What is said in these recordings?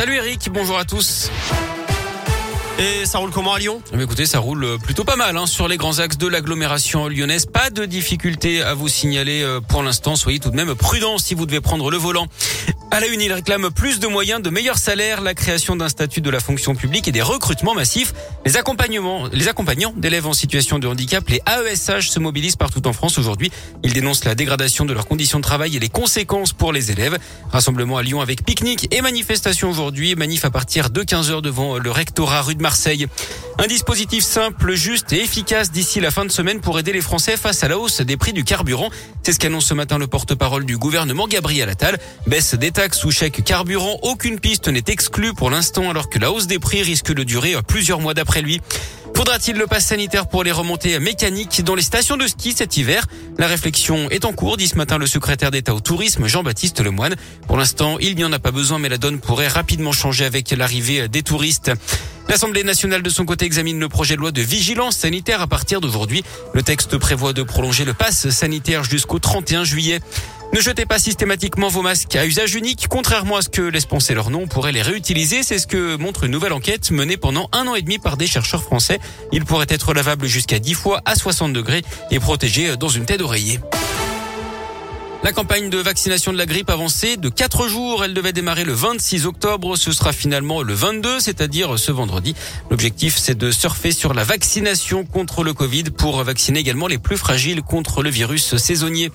Salut Eric, bonjour à tous. Et ça roule comment à Lyon? Mais Écoutez, ça roule plutôt pas mal hein, sur les grands axes de l'agglomération lyonnaise. Pas de difficulté à vous signaler euh, pour l'instant. Soyez tout de même prudents si vous devez prendre le volant. À la une, il réclame plus de moyens, de meilleurs salaires, la création d'un statut de la fonction publique et des recrutements massifs. Les accompagnements, les accompagnants d'élèves en situation de handicap, les AESH se mobilisent partout en France aujourd'hui. Ils dénoncent la dégradation de leurs conditions de travail et les conséquences pour les élèves. Rassemblement à Lyon avec pique-nique et manifestation aujourd'hui. Manif à partir de 15h devant le rectorat rue de Marseille. Un dispositif simple, juste et efficace d'ici la fin de semaine pour aider les Français face à la hausse des prix du carburant. C'est ce qu'annonce ce matin le porte-parole du gouvernement Gabriel Attal. Baisse des taxes ou chèques carburant, aucune piste n'est exclue pour l'instant alors que la hausse des prix risque de durer plusieurs mois d'après lui. Faudra-t-il le pass sanitaire pour les remontées mécaniques dans les stations de ski cet hiver? La réflexion est en cours, dit ce matin le secrétaire d'État au tourisme Jean-Baptiste Lemoine. Pour l'instant, il n'y en a pas besoin, mais la donne pourrait rapidement changer avec l'arrivée des touristes. L'Assemblée nationale de son côté examine le projet de loi de vigilance sanitaire à partir d'aujourd'hui. Le texte prévoit de prolonger le pass sanitaire jusqu'au 31 juillet. Ne jetez pas systématiquement vos masques à usage unique. Contrairement à ce que laisse penser leur nom, on pourrait les réutiliser. C'est ce que montre une nouvelle enquête menée pendant un an et demi par des chercheurs français. Ils pourraient être lavables jusqu'à 10 fois à 60 degrés et protégés dans une tête d'oreiller. La campagne de vaccination de la grippe avancée de 4 jours. Elle devait démarrer le 26 octobre. Ce sera finalement le 22, c'est-à-dire ce vendredi. L'objectif, c'est de surfer sur la vaccination contre le Covid pour vacciner également les plus fragiles contre le virus saisonnier.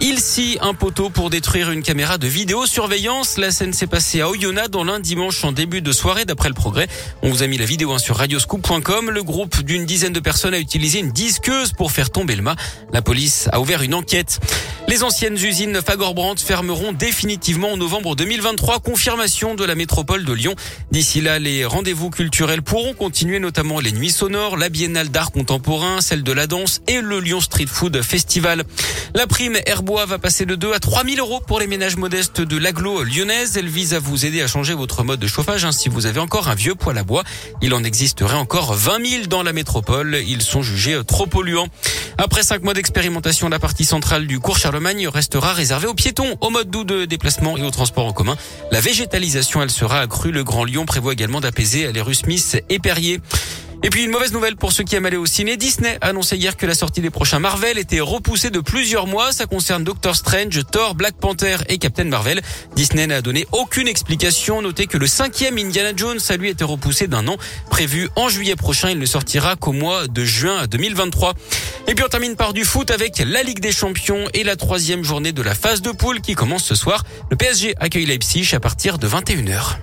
Il scie un poteau pour détruire une caméra de vidéosurveillance. La scène s'est passée à Oyonnax dans l'un dimanche en début de soirée d'après le progrès. On vous a mis la vidéo hein, sur radioscoop.com. Le groupe d'une dizaine de personnes a utilisé une disqueuse pour faire tomber le mât. La police a ouvert une enquête. Les anciennes usines Fagorbrandt fermeront définitivement en novembre 2023. Confirmation de la métropole de Lyon. D'ici là, les rendez-vous culturels pourront continuer, notamment les nuits sonores, la biennale d'art contemporain, celle de la danse et le Lyon Street Food Festival. La prime Airbois va passer de 2 à 3 000 euros pour les ménages modestes de l'aglo lyonnaise. Elle vise à vous aider à changer votre mode de chauffage hein, si vous avez encore un vieux poêle à bois. Il en existerait encore 20 000 dans la métropole. Ils sont jugés trop polluants. Après cinq mois d'expérimentation, la partie centrale du cours Charlemagne restera réservée aux piétons, au mode doux de déplacement et au transport en commun. La végétalisation, elle sera accrue. Le Grand Lyon prévoit également d'apaiser les rues Smith et Perrier. Et puis une mauvaise nouvelle pour ceux qui aiment aller au ciné. Disney a annoncé hier que la sortie des prochains Marvel était repoussée de plusieurs mois. Ça concerne Doctor Strange, Thor, Black Panther et Captain Marvel. Disney n'a donné aucune explication. Notez que le cinquième Indiana Jones a lui été repoussé d'un an. Prévu en juillet prochain, il ne sortira qu'au mois de juin 2023. Et puis on termine par du foot avec la Ligue des Champions et la troisième journée de la phase de poule qui commence ce soir. Le PSG accueille Leipzig à partir de 21h.